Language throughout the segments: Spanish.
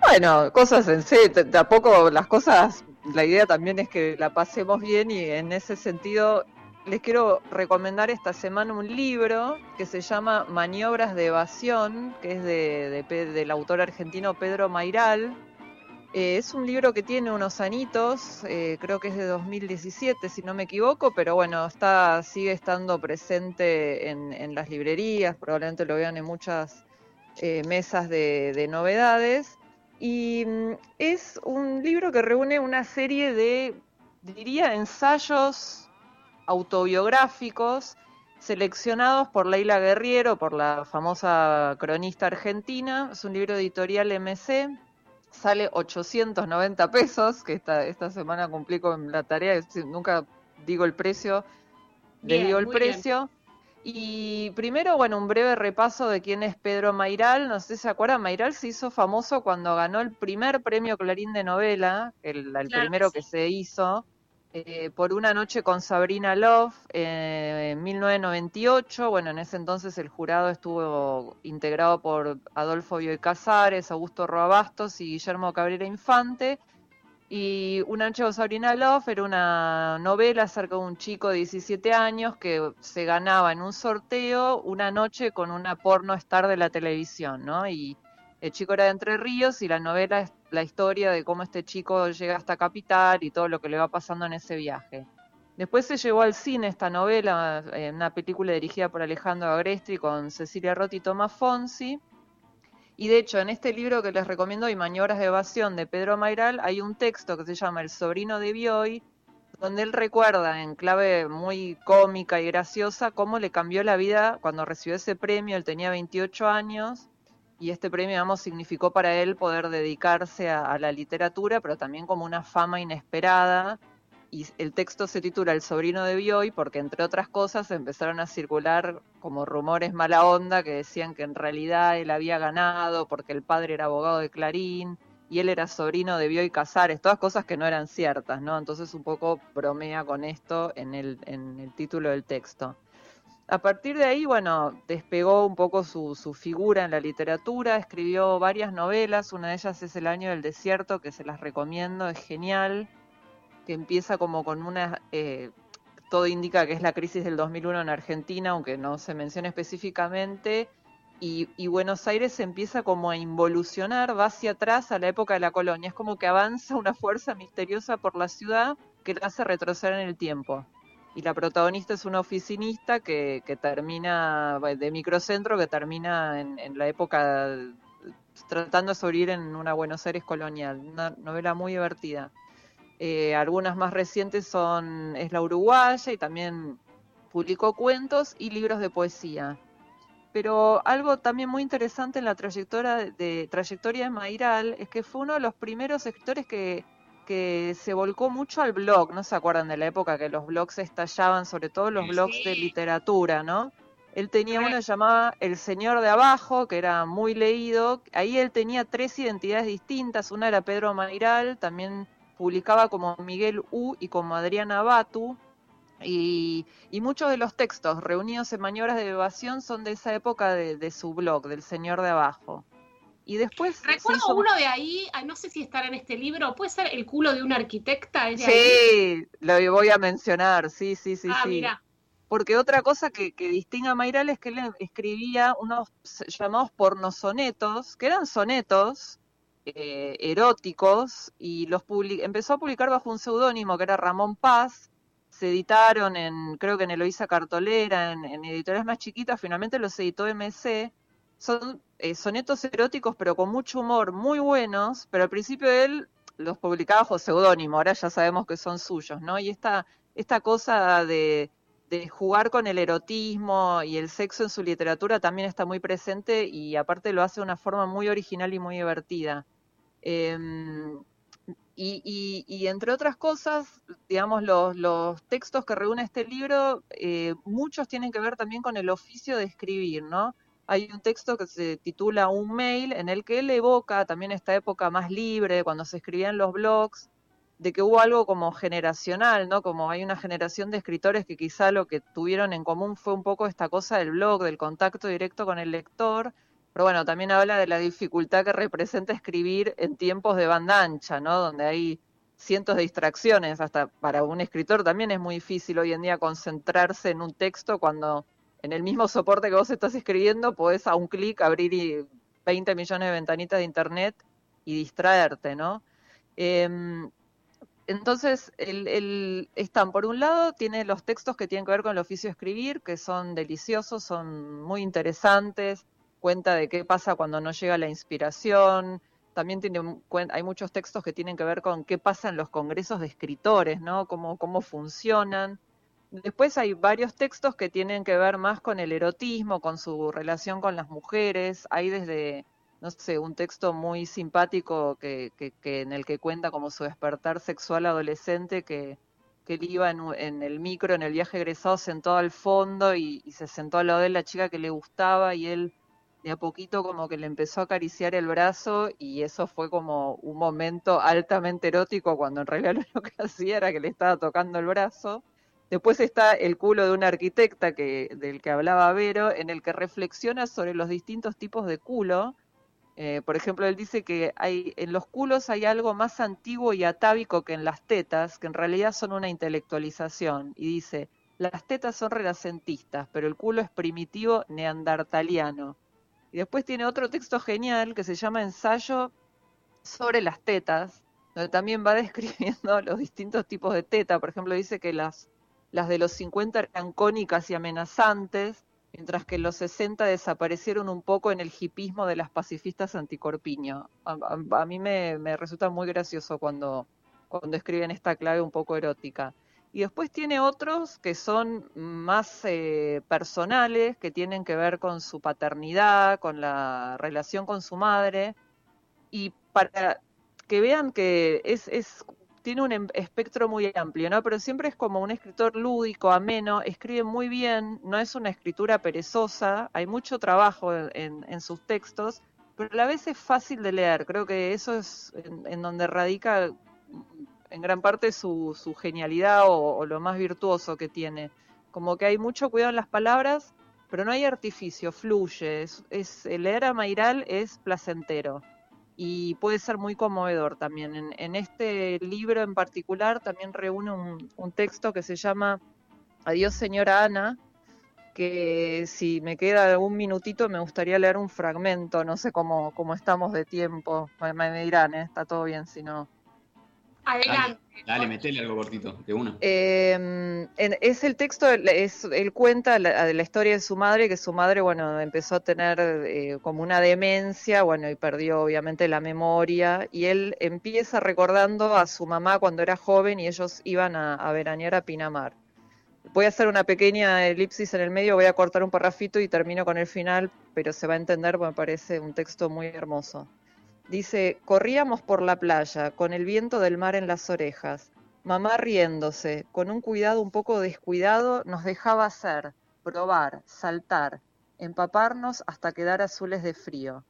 Bueno, cosas en sí, tampoco las cosas, la idea también es que la pasemos bien y en ese sentido les quiero recomendar esta semana un libro que se llama Maniobras de Evasión, que es de, del autor argentino Pedro Mairal. Eh, es un libro que tiene unos anitos, eh, creo que es de 2017 si no me equivoco, pero bueno, está, sigue estando presente en, las librerías, probablemente lo vean en muchas eh, mesas de novedades. Y mm, es un libro que reúne una serie de, diría, ensayos autobiográficos seleccionados por Leila Guerriero, por la famosa cronista argentina. Es un libro editorial MC, sale 890 pesos, que esta, esta semana cumplí con la tarea, nunca digo el precio, le digo el precio. Y primero, bueno, un breve repaso de quién es Pedro Mairal. No sé si se acuerdan, Mairal se hizo famoso cuando ganó el primer premio Clarín de novela, el, primero que se hizo eh, por una noche con Sabrina Love eh, en 1998. Bueno, en ese entonces el jurado estuvo integrado por Adolfo Bioy Casares, Augusto Roabastos y Guillermo Cabrera Infante. Y Una noche con Sabrina Love era una novela acerca de un chico de 17 años que se ganaba en un sorteo una noche con una porno star de la televisión, ¿no? Y el chico era de Entre Ríos y la novela es la historia de cómo este chico llega hasta Capital y todo lo que le va pasando en ese viaje. Después se llevó al cine esta novela, en una película dirigida por Alejandro Agrestri con Cecilia Rotti y Tomás Fonsi. Y de hecho, en este libro que les recomiendo, y Maniobras de Evasión de Pedro Mairal, hay un texto que se llama El sobrino de Bioy, donde él recuerda en clave muy cómica y graciosa cómo le cambió la vida cuando recibió ese premio. Él tenía 28 años y este premio, digamos, significó para él poder dedicarse a, la literatura, pero también como una fama inesperada. Y el texto se titula El sobrino de Bioy porque, entre otras cosas, empezaron a circular como rumores mala onda que decían que en realidad él había ganado porque el padre era abogado de Clarín y él era sobrino de Bioy Casares, todas cosas que no eran ciertas, ¿no? Entonces un poco bromea con esto en el, en el título del texto. A partir de ahí, bueno, despegó un poco su, su, figura en la literatura, escribió varias novelas, una de ellas es El año del desierto, que se las recomiendo, es genial, que empieza como con una... Eh, todo indica que es la crisis del 2001 en Argentina, aunque no se menciona específicamente, y, Buenos Aires empieza como a involucionar, va hacia atrás a la época de la colonia, es como que avanza una fuerza misteriosa por la ciudad que la hace retroceder en el tiempo. Y la protagonista es una oficinista que, que termina de microcentro, que termina en, en, la época tratando de sobrevivir en una Buenos Aires colonial, una novela muy divertida. Eh, algunas más recientes son Es la Uruguaya y también publicó cuentos y libros de poesía. Pero algo también muy interesante en la trayectoria de, trayectoria de Mairal es que fue uno de los primeros escritores que, que se volcó mucho al blog, ¿no se acuerdan de la época que los blogs estallaban, sobre todo los blogs de literatura, ¿no? Él tenía uno que llamaba El Señor de Abajo, que era muy leído. Ahí él tenía tres identidades distintas. Una era Pedro Mairal, también publicaba como Miguel U y como Adriana Batu. Y, muchos de los textos reunidos en maniobras de evasión son de esa época de, de su blog, del Señor de Abajo. Y después. Recuerdo uno de ahí, no sé si estará en este libro, ¿puede ser El culo de una arquitecta? sí, lo voy a mencionar, sí, sí, sí. Ah, mira. Porque otra cosa que, que distingue a Mayral es que él escribía unos llamados pornosonetos, que eran sonetos eh, eróticos, y los empezó a publicar bajo un seudónimo que era Ramón Paz. Se editaron en, creo que en Eloísa Cartolera, en, en editoriales más chiquitas, finalmente los editó MC son eh, sonetos eróticos, pero con mucho humor, muy buenos, pero al principio él los publicaba bajo seudónimo, ahora ya sabemos que son suyos, ¿no? Y esta, esta cosa de, de jugar con el erotismo y el sexo en su literatura también está muy presente y aparte lo hace de una forma muy original y muy divertida. Em, y, y, entre otras cosas, digamos, los, los textos que reúne este libro, eh, muchos tienen que ver también con el oficio de escribir, ¿no? hay un texto que se titula Un mail en el que él evoca también esta época más libre, cuando se escribían los blogs, de que hubo algo como generacional, ¿no? Como hay una generación de escritores que quizá lo que tuvieron en común fue un poco esta cosa del blog, del contacto directo con el lector, Pero bueno, también habla de la dificultad que representa escribir en tiempos de banda ancha, ¿no? Donde hay cientos de distracciones, hasta para un escritor también es muy difícil hoy en día concentrarse en un texto cuando en el mismo soporte que vos estás escribiendo podés a un clic abrir 20 millones de ventanitas de internet y distraerte, ¿no? Em, entonces, el, están, por un lado, tiene los textos que tienen que ver con el oficio de escribir, que son deliciosos, son muy interesantes, cuenta de qué pasa cuando no llega la inspiración, también tiene, hay muchos textos que tienen que ver con qué pasa en los congresos de escritores, ¿no? Cómo, cómo funcionan. Después hay varios textos que tienen que ver más con el erotismo, con su relación con las mujeres. Hay desde, no sé, un texto muy simpático que, que, en el que cuenta como su despertar sexual adolescente, que, que él iba en, el micro, en el viaje egresado, sentado al fondo y, y se sentó al lado de la chica que le gustaba y él de a poquito como que le empezó a acariciar el brazo y eso fue como un momento altamente erótico cuando en realidad lo que hacía era que le estaba tocando el brazo. Después está el culo de una arquitecta que, del que hablaba Vero, en el que reflexiona sobre los distintos tipos de culo. Eh, por ejemplo, él dice que hay, en los culos hay algo más antiguo y atávico que en las tetas, que en realidad son una intelectualización. Y dice, las tetas son renacentistas, pero el culo es primitivo neandertaliano. Y después tiene otro texto genial que se llama Ensayo sobre las tetas, donde también va describiendo los distintos tipos de teta. Por ejemplo, dice que las, las de los 50 eran cónicas y amenazantes, mientras que los 60 desaparecieron un poco en el hipismo de las pacifistas anticorpiño. A, mí me, me, resulta muy gracioso cuando, cuando escriben esta clave un poco erótica. Y después tiene otros que son más eh, personales, que tienen que ver con su paternidad, con la relación con su madre. Y para que vean que es, es tiene un em, espectro muy amplio, ¿no? Pero siempre es como un escritor lúdico, ameno, escribe muy bien, no es una escritura perezosa, hay mucho trabajo en, en sus textos, pero a la vez es fácil de leer. Creo que eso es en donde radica en gran parte su, genialidad o, lo más virtuoso que tiene. Como que hay mucho cuidado en las palabras, pero no hay artificio, fluye. Es, leer a Mairal es placentero y puede ser muy conmovedor también. En, este libro en particular también reúne un, texto que se llama Adiós señora Ana, que si me queda un minutito me gustaría leer un fragmento, no sé cómo, cómo estamos de tiempo, me, me dirán, ¿eh? está todo bien si no. Adelante. Dale, metele algo cortito, de una. Eh, es el texto, es, él cuenta la, la, historia de su madre, que su madre, bueno, empezó a tener eh, como una demencia, bueno, y perdió obviamente la memoria, y él empieza recordando a su mamá cuando era joven y ellos iban a, a veranear a Pinamar. Voy a hacer una pequeña elipsis en el medio, voy a cortar un parrafito y termino con el final, pero se va a entender, me parece un texto muy hermoso. Dice, corríamos por la playa, con el viento del mar en las orejas. Mamá riéndose, con un cuidado un poco descuidado, nos dejaba hacer, probar, saltar, empaparnos hasta quedar azules de frío.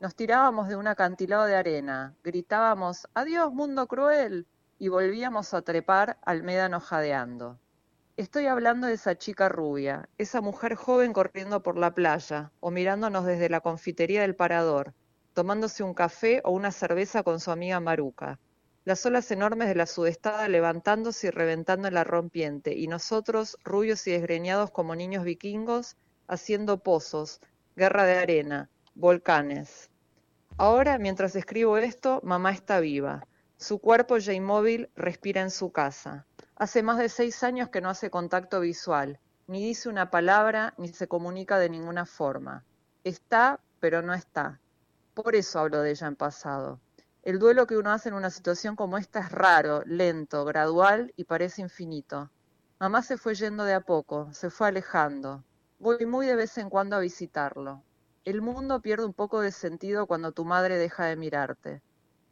Nos tirábamos de un acantilado de arena, gritábamos, adiós mundo cruel, y volvíamos a trepar al médano jadeando. Estoy hablando de esa chica rubia, esa mujer joven corriendo por la playa, o mirándonos desde la confitería del parador, tomándose un café o una cerveza con su amiga Maruca. Las olas enormes de la sudestada levantándose y reventando en la rompiente, y nosotros, rubios y desgreñados como niños vikingos, haciendo pozos, guerra de arena, volcanes. Ahora, mientras escribo esto, mamá está viva. Su cuerpo ya inmóvil respira en su casa. Hace más de seis años que no hace contacto visual, ni dice una palabra, ni se comunica de ninguna forma. Está, pero no está. Por eso hablo de ella en pasado. El duelo que uno hace en una situación como esta es raro, lento, gradual y parece infinito. Mamá se fue yendo de a poco, se fue alejando. Voy muy de vez en cuando a visitarlo. El mundo pierde un poco de sentido cuando tu madre deja de mirarte.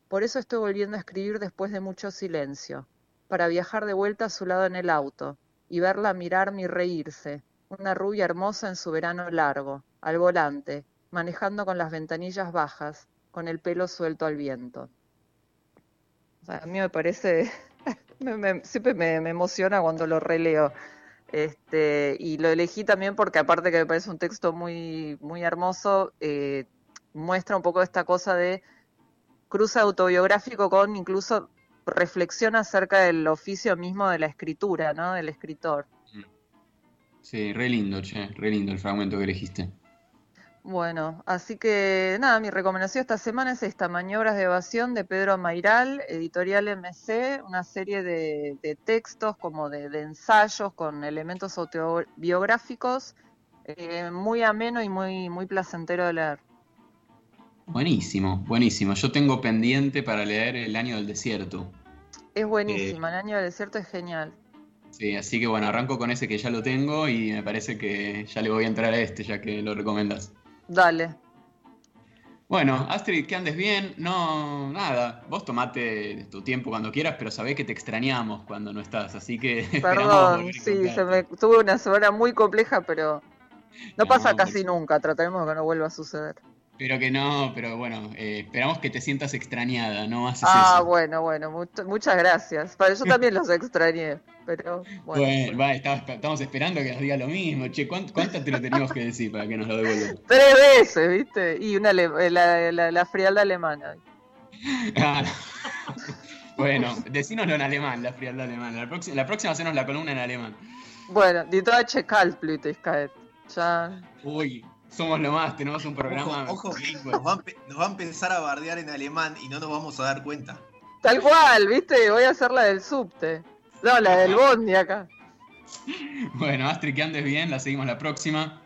Por eso estoy volviendo a escribir después de mucho silencio, para viajar de vuelta a su lado en el auto y verla mirarme y reírse, una rubia hermosa en su verano largo, al volante, manejando con las ventanillas bajas, con el pelo suelto al viento. a mí me parece, siempre me, emociona cuando lo releo. Este, y lo elegí también porque aparte que me parece un texto muy, muy hermoso, eh, muestra un poco esta cosa de cruce autobiográfico con incluso reflexión acerca del oficio mismo de la escritura, ¿no? Del escritor. Sí, re lindo, che, re lindo el fragmento que elegiste. Bueno, así que nada, mi recomendación esta semana es esta, Maniobras de Evasión de Pedro Mairal, editorial MC, una serie de, textos como de, ensayos con elementos autobiográficos, eh, muy ameno y muy, muy placentero de leer. Buenísimo, buenísimo. Yo tengo pendiente para leer El Año del Desierto. Es buenísimo, El Año del Desierto es genial. Sí, así que bueno, arranco con ese que ya lo tengo y me parece que ya le voy a entrar a este ya que lo recomendas. Dale. Bueno, Astrid, que andes bien. No, nada. Vos tomate tu tiempo cuando quieras, pero sabés que te extrañamos cuando no estás, así que. Perdón, sí, se me tuve una semana muy compleja, pero no, pasa casi nunca. Trataremos de que no vuelva a suceder. Pero que no, pero bueno, eh, esperamos que te sientas extrañada, ¿no? Haces ah, bueno, bueno, muchas gracias. Yo también los extrañé, pero bueno. bueno estamos esperando que nos diga lo mismo. Che, ¿cuántas te lo teníamos que decir para que nos lo devuelvan? Tres veces, ¿viste? Y una eh, la, la, la frialdad alemana. Ah, bueno, decínoslo en alemán, la frialdad alemana. La, próxima, la próxima hacemos la columna en alemán. Bueno, die Deutsche Kaltblütigkeit. Ya. Uy, somos lo más, tenemos un programa. Ojo, nos, va a, empezar a bardear en alemán y no nos vamos a dar cuenta. Tal cual, ¿viste? Voy a hacer la del subte. No, la del bondi acá. Bueno, Astrid, que andes bien, la seguimos la próxima.